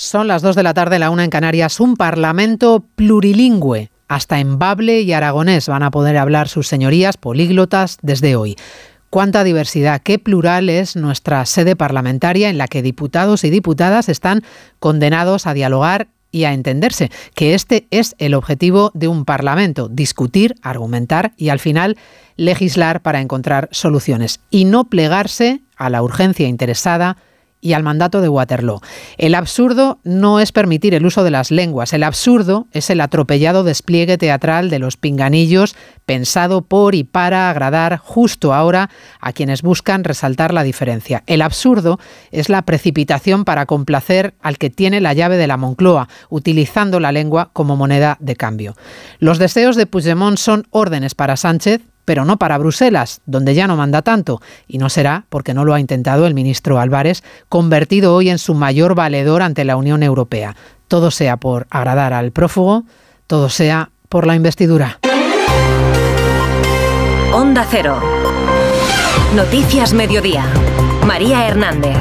Son las 2 de la tarde, la una en Canarias, un parlamento plurilingüe. Hasta en bable y aragonés van a poder hablar sus señorías políglotas desde hoy. Cuánta diversidad, qué plural es nuestra sede parlamentaria en la que diputados y diputadas están condenados a dialogar y a entenderse, que este es el objetivo de un Parlamento, discutir, argumentar y al final legislar para encontrar soluciones y no plegarse a la urgencia interesada y al mandato de Waterloo. El absurdo no es permitir el uso de las lenguas, el absurdo es el atropellado despliegue teatral de los pinganillos pensado por y para agradar justo ahora a quienes buscan resaltar la diferencia. El absurdo es la precipitación para complacer al que tiene la llave de la Moncloa, utilizando la lengua como moneda de cambio. Los deseos de Puigdemont son órdenes para Sánchez, pero no para Bruselas, donde ya no manda tanto, y no será porque no lo ha intentado el ministro Álvarez, convertido hoy en su mayor valedor ante la Unión Europea. Todo sea por agradar al prófugo, todo sea por la investidura. Onda Cero. Noticias Mediodía. María Hernández.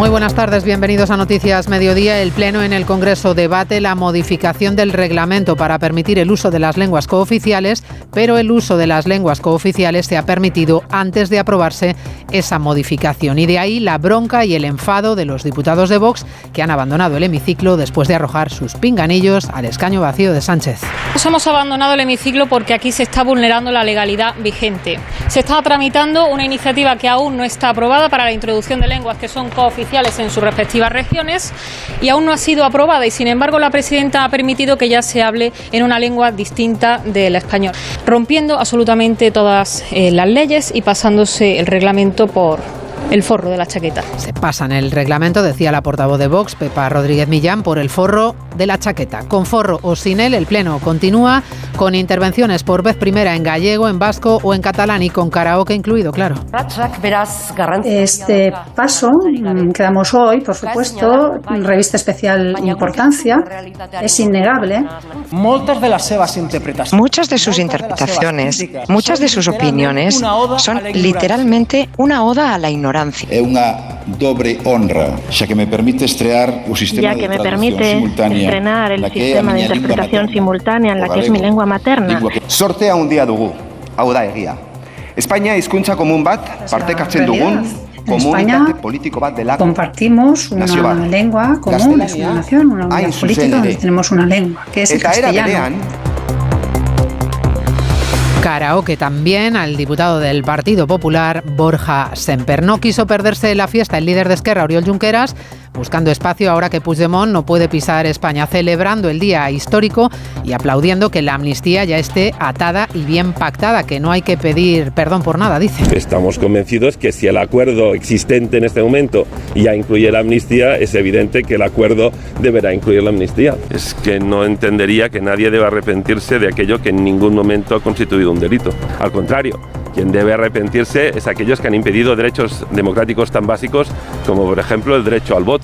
Muy buenas tardes, bienvenidos a Noticias Mediodía. El Pleno en el Congreso debate la modificación del reglamento para permitir el uso de las lenguas cooficiales, pero el uso de las lenguas cooficiales se ha permitido antes de aprobarse esa modificación. Y de ahí la bronca y el enfado de los diputados de Vox que han abandonado el hemiciclo después de arrojar sus pinganillos al escaño vacío de Sánchez. Nos hemos abandonado el hemiciclo porque aquí se está vulnerando la legalidad vigente. Se está tramitando una iniciativa que aún no está aprobada para la introducción de lenguas que son cooficiales en sus respectivas regiones y aún no ha sido aprobada y sin embargo la presidenta ha permitido que ya se hable en una lengua distinta del español, rompiendo absolutamente todas eh, las leyes y pasándose el reglamento por el forro de la chaqueta. Se pasa en el reglamento, decía la portavoz de Vox, Pepa Rodríguez Millán, por el forro de la chaqueta. Con forro o sin él, el Pleno continúa con intervenciones por vez primera en gallego, en vasco o en catalán y con karaoke incluido, claro. Este paso mm, que damos hoy, por supuesto, revista especial importancia, es innegable. Muchas de las interpretaciones, muchas de sus interpretaciones, muchas de sus opiniones son literalmente una oda a la ignorancia Es una doble honra, ya que me permite estrear un sistema ya que me permite estrenar el sistema de interpretación simultánea en la que es mi lengua materna. Sortea un día dugu, hau da egia. España hizkuntza komun bat partekatzen dugun en España compartimos una lengua común, es una nación, una unidad política donde tenemos una lengua, que es el castellano. Karaoke también al diputado del Partido Popular, Borja Semper. No quiso perderse la fiesta el líder de Esquerra, Oriol Junqueras, buscando espacio ahora que Puigdemont no puede pisar España, celebrando el día histórico y aplaudiendo que la amnistía ya esté atada y bien pactada, que no hay que pedir perdón por nada, dice. Estamos convencidos que si el acuerdo existente en este momento ya incluye la amnistía, es evidente que el acuerdo deberá incluir la amnistía. Es que no entendería que nadie deba arrepentirse de aquello que en ningún momento ha constituido un delito. Al contrario, quien debe arrepentirse es aquellos que han impedido derechos democráticos tan básicos como por ejemplo el derecho al voto.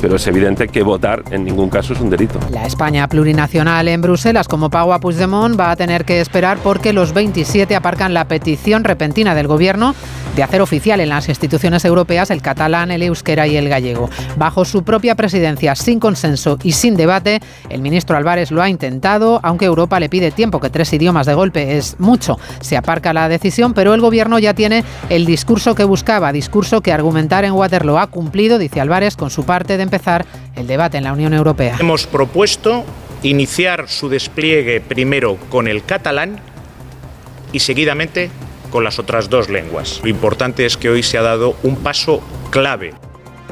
Pero es evidente que votar en ningún caso es un delito. La España plurinacional en Bruselas, como pago a Puigdemont, va a tener que esperar porque los 27 aparcan la petición repentina del gobierno de hacer oficial en las instituciones europeas el catalán, el euskera y el gallego. Bajo su propia presidencia, sin consenso y sin debate, el ministro Álvarez lo ha intentado, aunque Europa le pide tiempo, que tres idiomas de golpe es mucho. Se aparca la decisión, pero el gobierno ya tiene el discurso que buscaba, discurso que argumentar en Waterloo ha cumplido, dice Álvarez, con su parte de empezar el debate en la Unión Europea. Hemos propuesto iniciar su despliegue primero con el catalán y seguidamente con las otras dos lenguas. Lo importante es que hoy se ha dado un paso clave.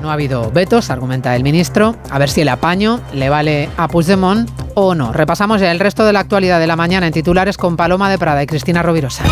No ha habido vetos, argumenta el ministro. A ver si el apaño le vale a Puigdemont o no. Repasamos ya el resto de la actualidad de la mañana en titulares con Paloma de Prada y Cristina Rovirosa.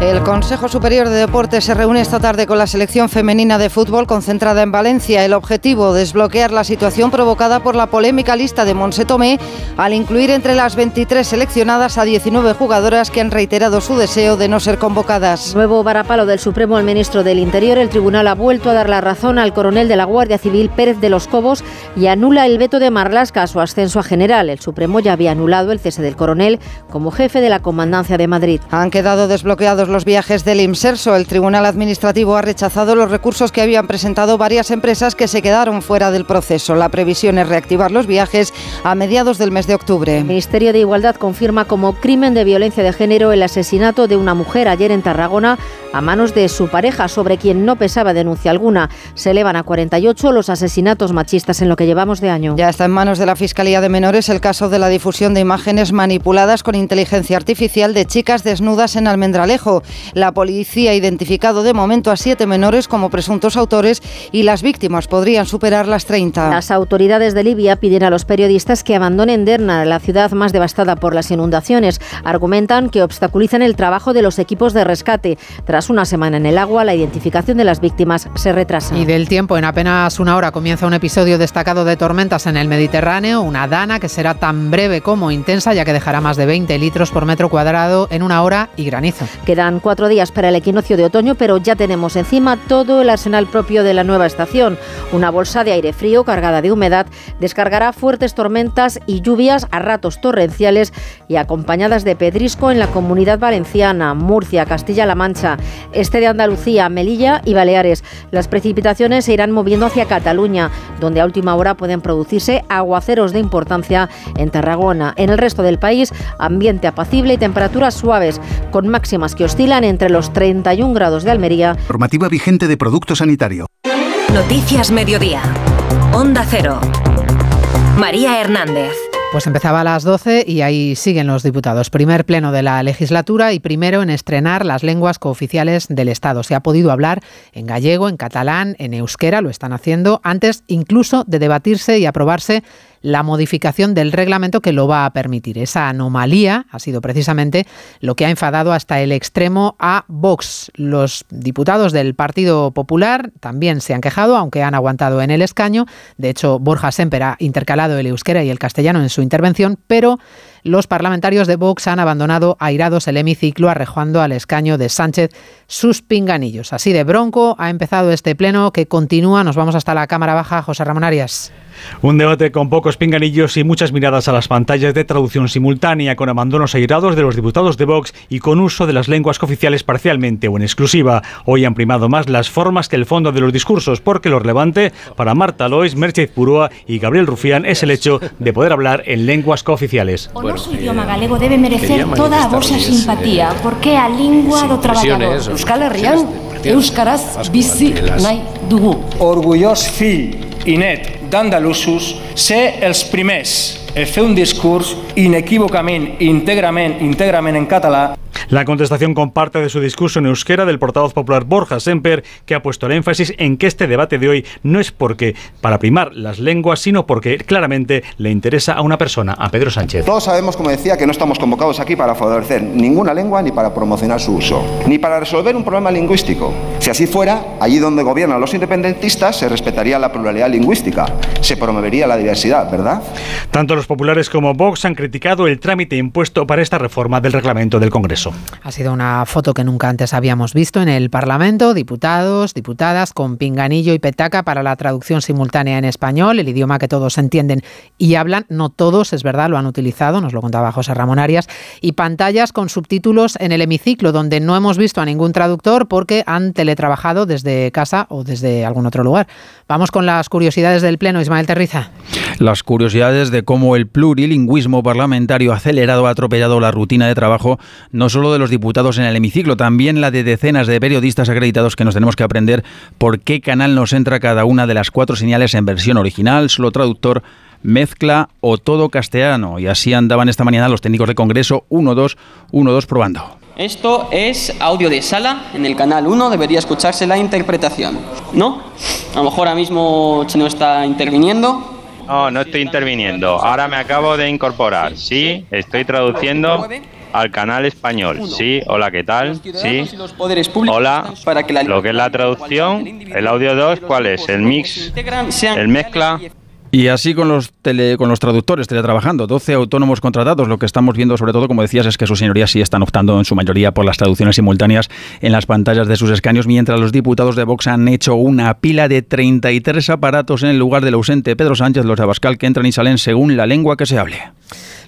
El Consejo Superior de Deportes se reúne esta tarde con la selección femenina de fútbol concentrada en Valencia. El objetivo, desbloquear la situación provocada por la polémica lista de Monse Tomé al incluir entre las 23 seleccionadas a 19 jugadoras que han reiterado su deseo de no ser convocadas. Nuevo varapalo del Supremo al ministro del Interior. El tribunal ha vuelto a dar la razón al coronel de la Guardia Civil Pérez de los Cobos y anula el veto de Marlasca a su ascenso a general. El Supremo ya había anulado el cese del coronel como jefe de la Comandancia de Madrid. Han quedado desbloqueados los viajes del IMSERSO. El Tribunal Administrativo ha rechazado los recursos que habían presentado varias empresas que se quedaron fuera del proceso. La previsión es reactivar los viajes a mediados del mes de octubre. El Ministerio de Igualdad confirma como crimen de violencia de género el asesinato de una mujer ayer en Tarragona a manos de su pareja, sobre quien no pesaba denuncia alguna. Se elevan a 48 los asesinatos machistas en lo que llevamos de año. Ya está en manos de la Fiscalía de Menores el caso de la difusión de imágenes manipuladas con inteligencia artificial de chicas desnudas en Almendralejo. La policía ha identificado de momento a siete menores como presuntos autores y las víctimas podrían superar las 30. Las autoridades de Libia piden a los periodistas que abandonen Derna, la ciudad más devastada por las inundaciones. Argumentan que obstaculizan el trabajo de los equipos de rescate. Tras una semana en el agua, la identificación de las víctimas se retrasa. Y del tiempo, en apenas una hora comienza un episodio destacado de tormentas en el Mediterráneo, una dana que será tan breve como intensa, ya que dejará más de 20 litros por metro cuadrado en una hora y granizo. Quedan cuatro días para el equinoccio de otoño, pero ya tenemos encima todo el arsenal propio de la nueva estación. Una bolsa de aire frío cargada de humedad descargará fuertes tormentas y lluvias a ratos torrenciales y acompañadas de pedrisco en la comunidad valenciana, Murcia, Castilla-La Mancha, este de Andalucía, Melilla y Baleares. Las precipitaciones se irán moviendo hacia Cataluña, donde a última hora pueden producirse aguaceros de importancia en Tarragona. En el resto del país, ambiente apacible y temperaturas suaves, con máximas que oscilan entre los 31 grados de Almería. Normativa vigente de producto sanitario. Noticias Mediodía. Onda Cero. María Hernández. Pues empezaba a las 12 y ahí siguen los diputados. Primer pleno de la legislatura y primero en estrenar las lenguas cooficiales del Estado. Se ha podido hablar en gallego, en catalán, en euskera, lo están haciendo antes incluso de debatirse y aprobarse la modificación del reglamento que lo va a permitir. Esa anomalía ha sido precisamente lo que ha enfadado hasta el extremo a Vox. Los diputados del Partido Popular también se han quejado, aunque han aguantado en el escaño. De hecho, Borja Semper ha intercalado el euskera y el castellano en su intervención, pero los parlamentarios de Vox han abandonado airados el hemiciclo, arrejando al escaño de Sánchez sus pinganillos. Así de bronco ha empezado este pleno que continúa. Nos vamos hasta la Cámara Baja. José Ramón Arias. Un debate con pocos pinganillos y muchas miradas a las pantallas de traducción simultánea, con abandonos airados de los diputados de Vox y con uso de las lenguas oficiales parcialmente o en exclusiva. Hoy han primado más las formas que el fondo de los discursos, porque lo relevante para Marta Lois, Mercedes Purúa y Gabriel Rufián es el hecho de poder hablar en lenguas cooficiales. O noso idioma galego debe merecer toda a vosa simpatía, porque a lingua do traballador. Euskal Herrian, Euskaraz bizi nahi dugu. Orgullós fill i net d'andalusos, ser els primers a fer un discurs inequívocament, íntegrament, íntegrament en català La contestación comparte de su discurso en euskera del portavoz popular Borja Semper, que ha puesto el énfasis en que este debate de hoy no es porque para primar las lenguas, sino porque claramente le interesa a una persona, a Pedro Sánchez. Todos sabemos, como decía, que no estamos convocados aquí para favorecer ninguna lengua ni para promocionar su uso, ni para resolver un problema lingüístico. Si así fuera, allí donde gobiernan los independentistas se respetaría la pluralidad lingüística, se promovería la diversidad, ¿verdad? Tanto los populares como Vox han criticado el trámite impuesto para esta reforma del reglamento del Congreso. Ha sido una foto que nunca antes habíamos visto en el Parlamento, diputados, diputadas con pinganillo y petaca para la traducción simultánea en español, el idioma que todos entienden y hablan, no todos, es verdad, lo han utilizado, nos lo contaba José Ramón Arias, y pantallas con subtítulos en el hemiciclo, donde no hemos visto a ningún traductor porque han teletrabajado desde casa o desde algún otro lugar. Vamos con las curiosidades del Pleno, Ismael Terriza. Las curiosidades de cómo el plurilingüismo parlamentario acelerado ha atropellado la rutina de trabajo, no solo de los diputados en el hemiciclo, también la de decenas de periodistas acreditados que nos tenemos que aprender por qué canal nos entra cada una de las cuatro señales en versión original, solo traductor, mezcla o todo castellano. Y así andaban esta mañana los técnicos de Congreso 1-2, 1-2 probando. Esto es audio de sala, en el canal 1 debería escucharse la interpretación, ¿no? A lo mejor ahora mismo no está interviniendo. No, no estoy interviniendo. Ahora me acabo de incorporar. Sí, estoy traduciendo al canal español. Sí, hola, ¿qué tal? Sí. Hola. Lo que es la traducción, el audio 2, ¿cuál es? El mix, el mezcla. Y así con los tele, con los traductores teletrabajando, 12 autónomos contratados. Lo que estamos viendo, sobre todo, como decías, es que sus señorías sí están optando en su mayoría por las traducciones simultáneas en las pantallas de sus escaños, mientras los diputados de Vox han hecho una pila de 33 aparatos en el lugar del ausente Pedro Sánchez, los de Abascal, que entran y salen según la lengua que se hable.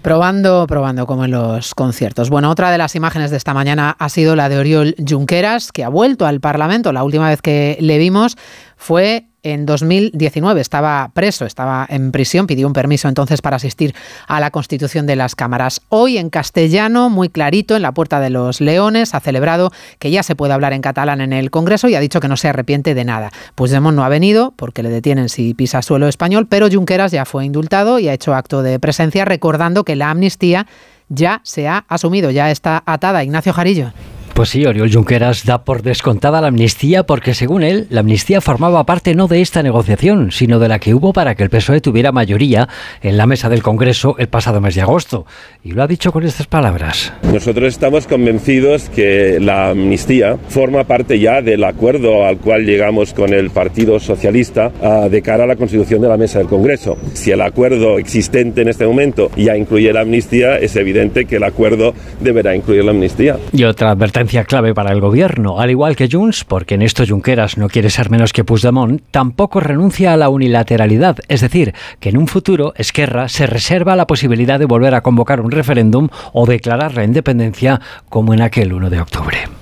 Probando, probando como en los conciertos. Bueno, otra de las imágenes de esta mañana ha sido la de Oriol Junqueras, que ha vuelto al Parlamento. La última vez que le vimos fue en 2019 estaba preso, estaba en prisión, pidió un permiso entonces para asistir a la constitución de las cámaras. Hoy en castellano, muy clarito, en la Puerta de los Leones, ha celebrado que ya se puede hablar en catalán en el Congreso y ha dicho que no se arrepiente de nada. Puigdemont no ha venido porque le detienen si pisa suelo español, pero Junqueras ya fue indultado y ha hecho acto de presencia recordando que la amnistía ya se ha asumido, ya está atada. Ignacio Jarillo. Pues sí, Oriol Junqueras da por descontada la amnistía porque, según él, la amnistía formaba parte no de esta negociación, sino de la que hubo para que el PSOE tuviera mayoría en la mesa del Congreso el pasado mes de agosto. Y lo ha dicho con estas palabras. Nosotros estamos convencidos que la amnistía forma parte ya del acuerdo al cual llegamos con el Partido Socialista uh, de cara a la constitución de la mesa del Congreso. Si el acuerdo existente en este momento ya incluye la amnistía, es evidente que el acuerdo deberá incluir la amnistía. Y otra advertencia clave para el gobierno, al igual que Junts, porque en esto Junqueras no quiere ser menos que Puigdemont, tampoco renuncia a la unilateralidad, es decir, que en un futuro Esquerra se reserva la posibilidad de volver a convocar un referéndum o declarar la independencia como en aquel 1 de octubre.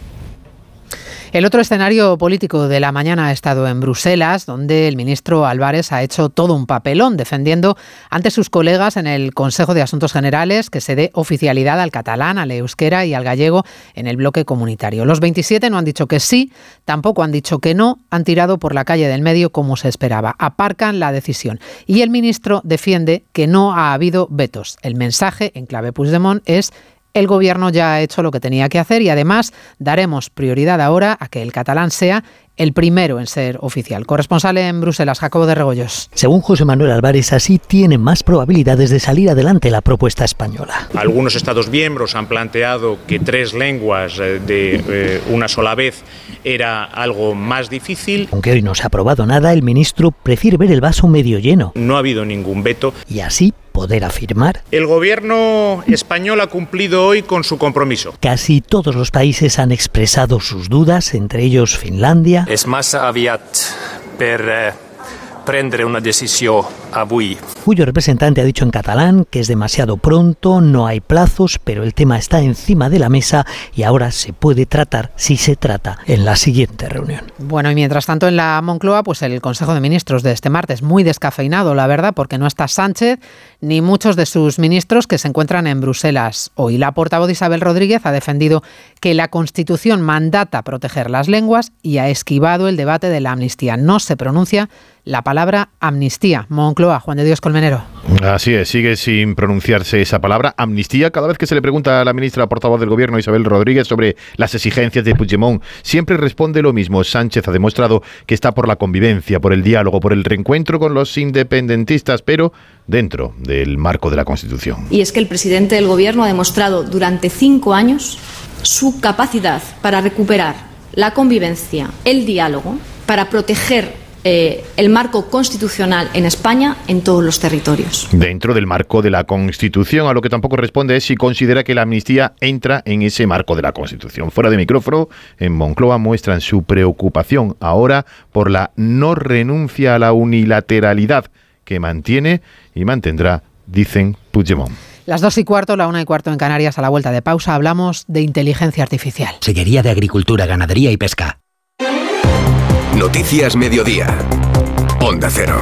El otro escenario político de la mañana ha estado en Bruselas, donde el ministro Álvarez ha hecho todo un papelón defendiendo ante sus colegas en el Consejo de Asuntos Generales que se dé oficialidad al catalán, al euskera y al gallego en el bloque comunitario. Los 27 no han dicho que sí, tampoco han dicho que no, han tirado por la calle del medio como se esperaba. Aparcan la decisión. Y el ministro defiende que no ha habido vetos. El mensaje en clave Puigdemont es el Gobierno ya ha hecho lo que tenía que hacer y además daremos prioridad ahora a que el catalán sea el primero en ser oficial. Corresponsal en Bruselas, Jacobo de Regoyos. Según José Manuel Álvarez, así tiene más probabilidades de salir adelante la propuesta española. Algunos Estados miembros han planteado que tres lenguas eh, de eh, una sola vez era algo más difícil. Aunque hoy no se ha aprobado nada, el ministro prefiere ver el vaso medio lleno. No ha habido ningún veto. Y así poder afirmar. El gobierno español ha cumplido hoy con su compromiso. Casi todos los países han expresado sus dudas, entre ellos Finlandia. Es más aviat per prendere una decisión avui. Cuyo representante ha dicho en catalán que es demasiado pronto, no hay plazos, pero el tema está encima de la mesa y ahora se puede tratar si se trata en la siguiente reunión. Bueno, y mientras tanto en la Moncloa, pues el Consejo de Ministros de este martes muy descafeinado, la verdad, porque no está Sánchez ni muchos de sus ministros que se encuentran en Bruselas hoy. La portavoz Isabel Rodríguez ha defendido que la Constitución mandata proteger las lenguas y ha esquivado el debate de la amnistía. No se pronuncia la palabra amnistía. Moncloa, Juan de Dios Colmenero. Así es, sigue sin pronunciarse esa palabra amnistía. Cada vez que se le pregunta a la ministra portavoz del Gobierno, Isabel Rodríguez, sobre las exigencias de Puigdemont, siempre responde lo mismo. Sánchez ha demostrado que está por la convivencia, por el diálogo, por el reencuentro con los independentistas, pero dentro del marco de la Constitución. Y es que el presidente del Gobierno ha demostrado durante cinco años su capacidad para recuperar la convivencia, el diálogo, para proteger eh, el marco constitucional en España en todos los territorios. Dentro del marco de la Constitución, a lo que tampoco responde es si considera que la amnistía entra en ese marco de la Constitución. Fuera de micrófono, en Moncloa muestran su preocupación ahora por la no renuncia a la unilateralidad que mantiene y mantendrá, dicen Puigdemont. Las dos y cuarto, la una y cuarto en Canarias, a la vuelta de pausa, hablamos de inteligencia artificial. Seguiría de Agricultura, Ganadería y Pesca. Noticias Mediodía. Onda Cero.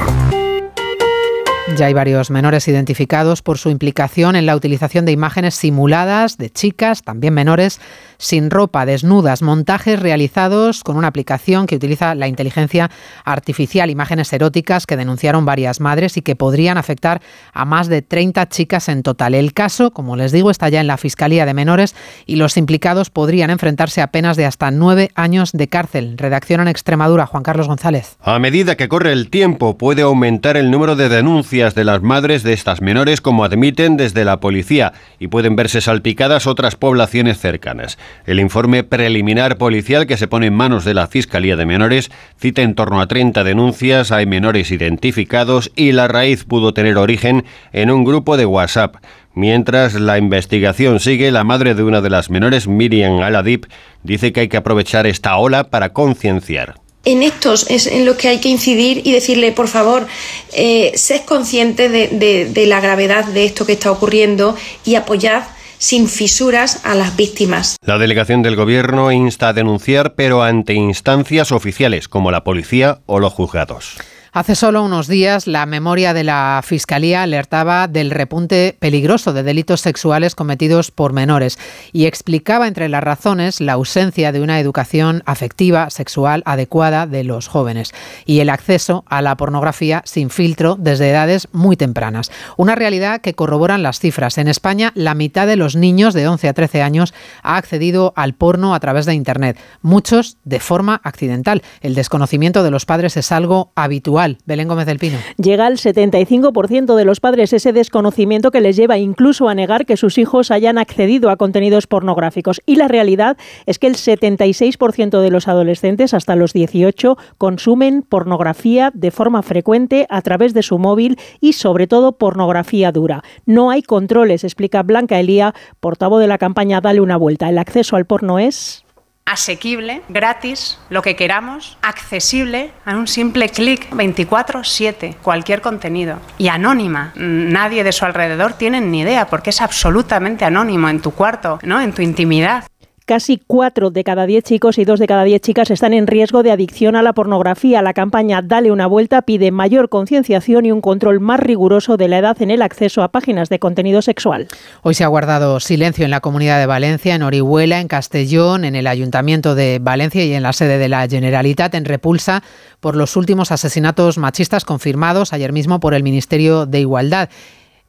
Ya hay varios menores identificados por su implicación en la utilización de imágenes simuladas de chicas, también menores, sin ropa, desnudas, montajes realizados con una aplicación que utiliza la inteligencia artificial, imágenes eróticas que denunciaron varias madres y que podrían afectar a más de 30 chicas en total. El caso, como les digo, está ya en la Fiscalía de Menores y los implicados podrían enfrentarse a penas de hasta nueve años de cárcel. Redacción en Extremadura, Juan Carlos González. A medida que corre el tiempo, puede aumentar el número de denuncias de las madres de estas menores, como admiten desde la policía, y pueden verse salpicadas otras poblaciones cercanas. El informe preliminar policial que se pone en manos de la Fiscalía de Menores cita en torno a 30 denuncias, hay menores identificados y la raíz pudo tener origen en un grupo de WhatsApp. Mientras la investigación sigue, la madre de una de las menores, Miriam Aladip, dice que hay que aprovechar esta ola para concienciar. en estos es en los que hay que incidir y decirle, por favor, eh, sed consciente de, la gravedad de esto que está ocurriendo y apoyad sin fisuras a las víctimas. La delegación del Gobierno insta a denunciar, pero ante instancias oficiales como la policía o los juzgados. Hace solo unos días, la memoria de la Fiscalía alertaba del repunte peligroso de delitos sexuales cometidos por menores y explicaba entre las razones la ausencia de una educación afectiva, sexual adecuada de los jóvenes y el acceso a la pornografía sin filtro desde edades muy tempranas. Una realidad que corroboran las cifras. En España, la mitad de los niños de 11 a 13 años ha accedido al porno a través de Internet, muchos de forma accidental. El desconocimiento de los padres es algo habitual Belén Gómez del Pino. Llega al 75% de los padres ese desconocimiento que les lleva incluso a negar que sus hijos hayan accedido a contenidos pornográficos. Y la realidad es que el 76% de los adolescentes hasta los 18 consumen pornografía de forma frecuente a través de su móvil y sobre todo pornografía dura. No hay controles, explica Blanca Elía, portavoz de la campaña Dale una vuelta. El acceso al porno es asequible, gratis, lo que queramos, accesible a un simple clic 24/7, cualquier contenido. Y anónima. Nadie de su alrededor tiene ni idea porque es absolutamente anónimo en tu cuarto, ¿no? En tu intimidad. Casi cuatro de cada diez chicos y dos de cada diez chicas están en riesgo de adicción a la pornografía. La campaña Dale una vuelta pide mayor concienciación y un control más riguroso de la edad en el acceso a páginas de contenido sexual. Hoy se ha guardado silencio en la Comunidad de Valencia, en Orihuela, en Castellón, en el Ayuntamiento de Valencia y en la sede de la Generalitat en repulsa por los últimos asesinatos machistas confirmados ayer mismo por el Ministerio de Igualdad.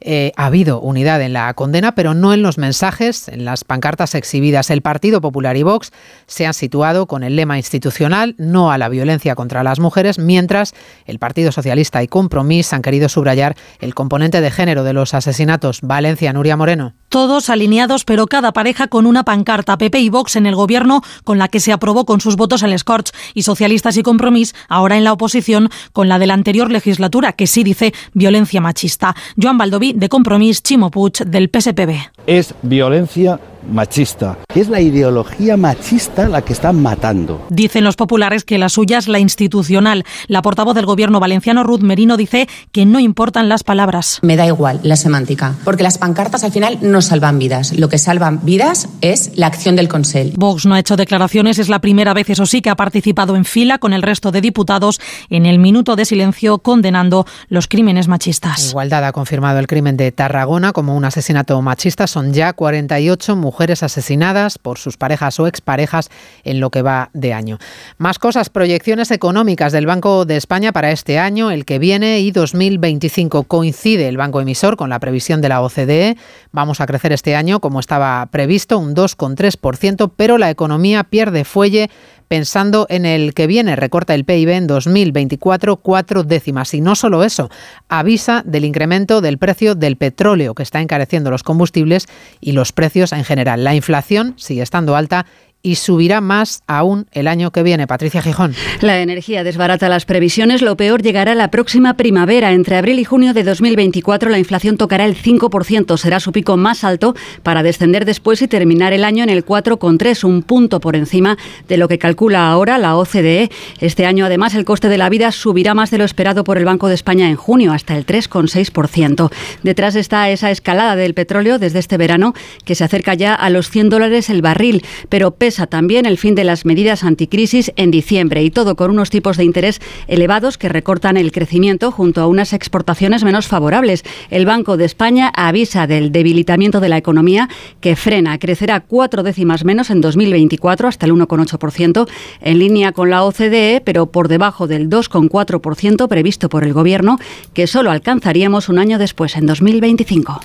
Eh, ha habido unidad en la condena, pero no en los mensajes, en las pancartas exhibidas. El Partido Popular y Vox se han situado con el lema institucional no a la violencia contra las mujeres, mientras el Partido Socialista y Compromís han querido subrayar el componente de género de los asesinatos. Valencia, Nuria Moreno. Todos alineados, pero cada pareja con una pancarta. PP y Vox en el gobierno, con la que se aprobó con sus votos el Scorch, y Socialistas y Compromís, ahora en la oposición, con la de la anterior legislatura, que sí dice violencia machista. Joan Baldoví, de Compromís, Chimo Puig, del PSPB. Es violencia machista. Es la ideología machista la que están matando. Dicen los populares que la suya es la institucional. La portavoz del gobierno valenciano, Ruth Merino, dice que no importan las palabras. Me da igual la semántica, porque las pancartas al final no salvan vidas. Lo que salvan vidas es la acción del Consell. Vox no ha hecho declaraciones, es la primera vez, eso sí, que ha participado en fila con el resto de diputados en el minuto de silencio condenando los crímenes machistas. Igualdad ha confirmado el crimen de Tarragona como un asesinato machista. Son ya 48 mujeres mujeres asesinadas por sus parejas o exparejas en lo que va de año. Más cosas, proyecciones económicas del Banco de España para este año, el que viene y 2025. Coincide el banco emisor con la previsión de la OCDE. Vamos a crecer este año como estaba previsto, un 2,3%, pero la economía pierde fuelle pensando en el que viene. Recorta el PIB en 2024 cuatro décimas. Y no solo eso, avisa del incremento del precio del petróleo que está encareciendo los combustibles y los precios en general. La inflación sigue estando alta y subirá más aún el año que viene. Patricia Gijón. La energía desbarata las previsiones. Lo peor llegará la próxima primavera. Entre abril y junio de 2024 la inflación tocará el 5%. Será su pico más alto para descender después y terminar el año en el 4,3, un punto por encima de lo que calcula ahora la OCDE. Este año además el coste de la vida subirá más de lo esperado por el Banco de España en junio, hasta el 3,6%. Detrás está esa escalada del petróleo desde este verano que se acerca ya a los 100 dólares el barril, pero también el fin de las medidas anticrisis en diciembre y todo con unos tipos de interés elevados que recortan el crecimiento junto a unas exportaciones menos favorables. El Banco de España avisa del debilitamiento de la economía que frena, crecerá cuatro décimas menos en 2024 hasta el 1,8% en línea con la OCDE, pero por debajo del 2,4% previsto por el Gobierno, que solo alcanzaríamos un año después, en 2025.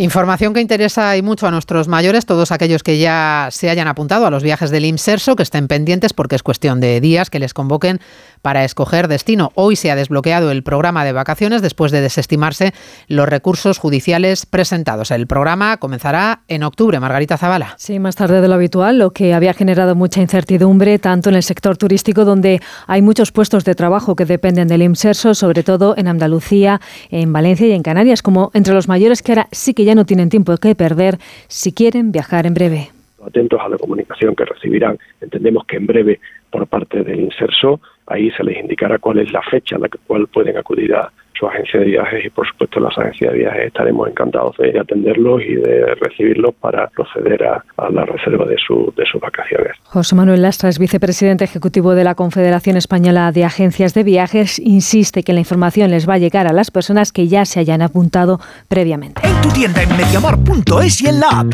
Información que interesa y mucho a nuestros mayores, todos aquellos que ya se hayan apuntado a los viajes del IMSERSO, que estén pendientes porque es cuestión de días que les convoquen para escoger destino. Hoy se ha desbloqueado el programa de vacaciones después de desestimarse los recursos judiciales presentados. El programa comenzará en octubre. Margarita Zavala. Sí, más tarde de lo habitual, lo que había generado mucha incertidumbre tanto en el sector turístico donde hay muchos puestos de trabajo que dependen del IMSERSO, sobre todo en Andalucía, en Valencia y en Canarias, como entre los mayores que ahora sí que ya no tienen tiempo que perder si quieren viajar en breve atentos a la comunicación que recibirán. Entendemos que en breve por parte del inserso, ahí se les indicará cuál es la fecha a la cual pueden acudir a su agencia de viajes y por supuesto las agencias de viajes estaremos encantados de atenderlos y de recibirlos para proceder a, la reserva de, su, de sus vacaciones. José Manuel Lastra es vicepresidente ejecutivo de la Confederación Española de Agencias de Viajes. Insiste que la información les va a llegar a las personas que ya se hayan apuntado previamente. En tu tienda en mediamar.es y en la app.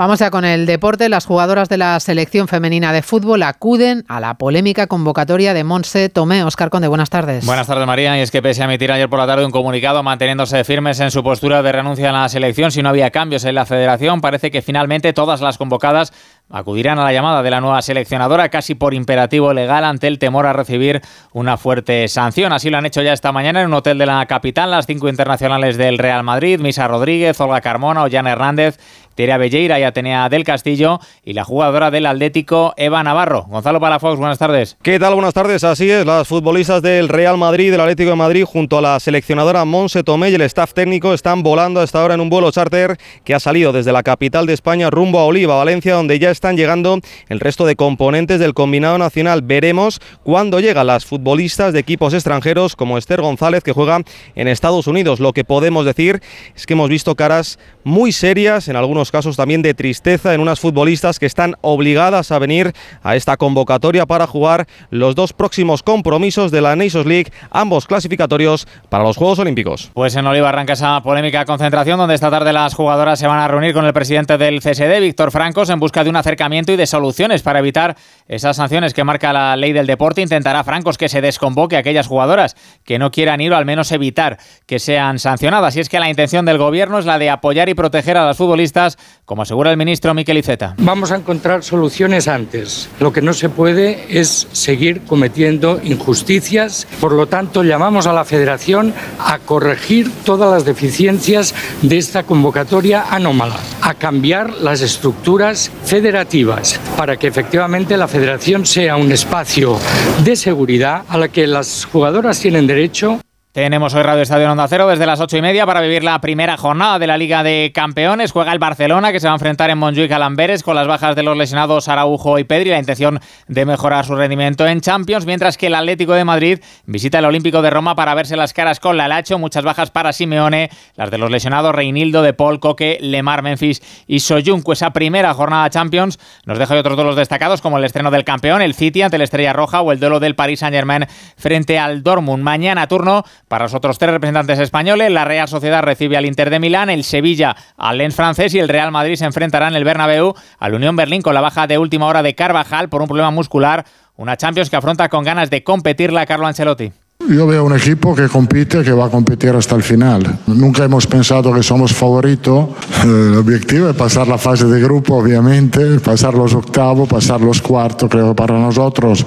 Vamos ya con el deporte. Las jugadoras de la selección femenina de fútbol acuden a la polémica convocatoria de Monse Tomé. Oscar Conde, buenas tardes. Buenas tardes, María. Y es que pese a emitir ayer por la tarde un comunicado manteniéndose firmes en su postura de renuncia a la selección si no había cambios en la federación, parece que finalmente todas las convocadas acudirán a la llamada de la nueva seleccionadora casi por imperativo legal ante el temor a recibir una fuerte sanción. Así lo han hecho ya esta mañana en un hotel de la capital las cinco internacionales del Real Madrid, Misa Rodríguez, Olga Carmona, Ollana Hernández, Terea Belleira y Atenea del Castillo y la jugadora del Atlético Eva Navarro. Gonzalo Palafox, buenas tardes. ¿Qué tal? Buenas tardes. Así es, las futbolistas del Real Madrid, del Atlético de Madrid, junto a la seleccionadora Monse Tomé y el staff técnico están volando hasta ahora en un vuelo charter que ha salido desde la capital de España rumbo a Oliva, Valencia, donde ya están llegando el resto de componentes del combinado nacional. Veremos cuándo llegan las futbolistas de equipos extranjeros como Esther González, que juega en Estados Unidos. Lo que podemos decir es que hemos visto caras muy serias, en algunos casos también de tristeza, en unas futbolistas que están obligadas a venir a esta convocatoria para jugar los dos próximos compromisos de la Nations League, ambos clasificatorios para los Juegos Olímpicos. Pues en Oliva arranca esa polémica concentración donde esta tarde las jugadoras se van a reunir con el presidente del CSD, Víctor Francos, en busca de un acercamiento y de soluciones para evitar esas sanciones que marca la ley del deporte. Intentará Francos que se desconvoque a aquellas jugadoras que no quieran ir o al menos evitar que sean sancionadas. Y es que la intención del gobierno es la de apoyar y proteger a las futbolistas, como asegura el ministro Miquel Iceta. Vamos a encontrar soluciones antes. Lo que no se puede es seguir cometiendo injusticias. Por lo tanto, llamamos a la Federación a corregir todas las deficiencias de esta convocatoria anómala, a cambiar las estructuras federativas para que efectivamente la Federación sea un espacio de seguridad a la que las jugadoras tienen derecho tenemos hoy Radio Estadio Onda Cero desde las ocho y media para vivir la primera jornada de la Liga de Campeones. Juega el Barcelona que se va a enfrentar en Montjuic a Lamberes con las bajas de los lesionados Araujo y Pedri. La intención de mejorar su rendimiento en Champions, mientras que el Atlético de Madrid visita el Olímpico de Roma para verse las caras con la Lacho. Muchas bajas para Simeone, las de los lesionados Reinildo, De Paul, Coque, Lemar, Memphis y Soyuncu. Esa primera jornada Champions nos deja otros dos destacados como el estreno del campeón, el City ante la Estrella Roja o el duelo del Paris Saint Germain frente al Dortmund. Mañana turno para los otros tres representantes españoles, la Real Sociedad recibe al Inter de Milán, el Sevilla al Lens francés y el Real Madrid se enfrentará en el Bernabéu al Unión Berlín con la baja de última hora de Carvajal por un problema muscular. Una Champions que afronta con ganas de competirla Carlo Ancelotti. Yo veo un equipo que compite, que va a competir hasta el final. Nunca hemos pensado que somos favoritos. El objetivo es pasar la fase de grupo, obviamente, pasar los octavos, pasar los cuartos. Creo que para nosotros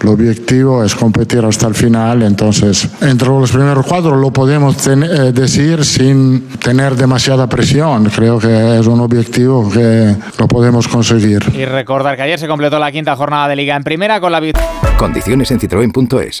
el objetivo es competir hasta el final. Entonces, entre los primeros cuatro lo podemos eh, decir sin tener demasiada presión. Creo que es un objetivo que lo podemos conseguir. Y recordar que ayer se completó la quinta jornada de Liga en Primera con la... Condiciones en citroen.es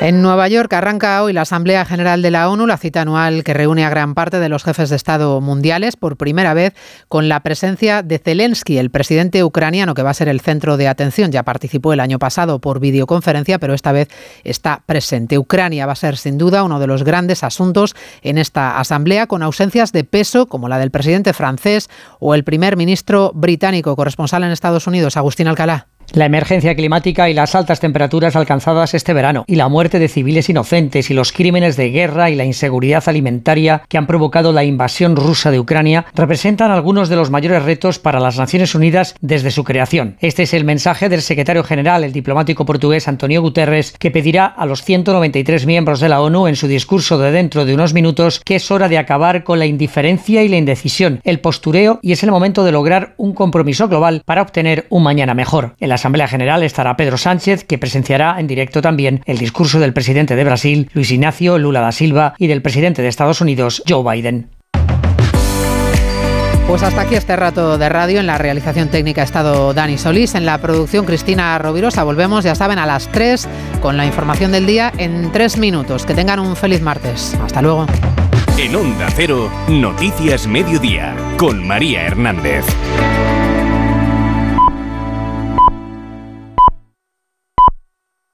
En Nueva York arranca hoy la Asamblea General de la ONU, la cita anual que reúne a gran parte de los jefes de Estado mundiales, por primera vez con la presencia de Zelensky, el presidente ucraniano que va a ser el centro de atención. Ya participó el año pasado por videoconferencia, pero esta vez está presente. Ucrania va a ser sin duda uno de los grandes asuntos en esta Asamblea, con ausencias de peso como la del presidente francés o el primer ministro británico, corresponsal en Estados Unidos, Agustín Alcalá. La emergencia climática y las altas temperaturas alcanzadas este verano, y la muerte de civiles inocentes y los crímenes de guerra y la inseguridad alimentaria que han provocado la invasión rusa de Ucrania representan algunos de los mayores retos para las Naciones Unidas desde su creación. Este es el mensaje del secretario general, el diplomático portugués Antonio Guterres, que pedirá a los 193 miembros de la ONU en su discurso de dentro de unos minutos que es hora de acabar con la indiferencia y la indecisión, el postureo y es el momento de lograr un compromiso global para obtener un mañana mejor. Asamblea General estará Pedro Sánchez, que presenciará en directo también el discurso del presidente de Brasil, Luis Ignacio Lula da Silva, y del presidente de Estados Unidos, Joe Biden. Pues hasta aquí este rato de radio. En la realización técnica ha estado Dani Solís, en la producción Cristina Rovirosa. Volvemos, ya saben, a las 3 con la información del día en 3 minutos. Que tengan un feliz martes. Hasta luego. En Onda Cero, Noticias Mediodía, con María Hernández.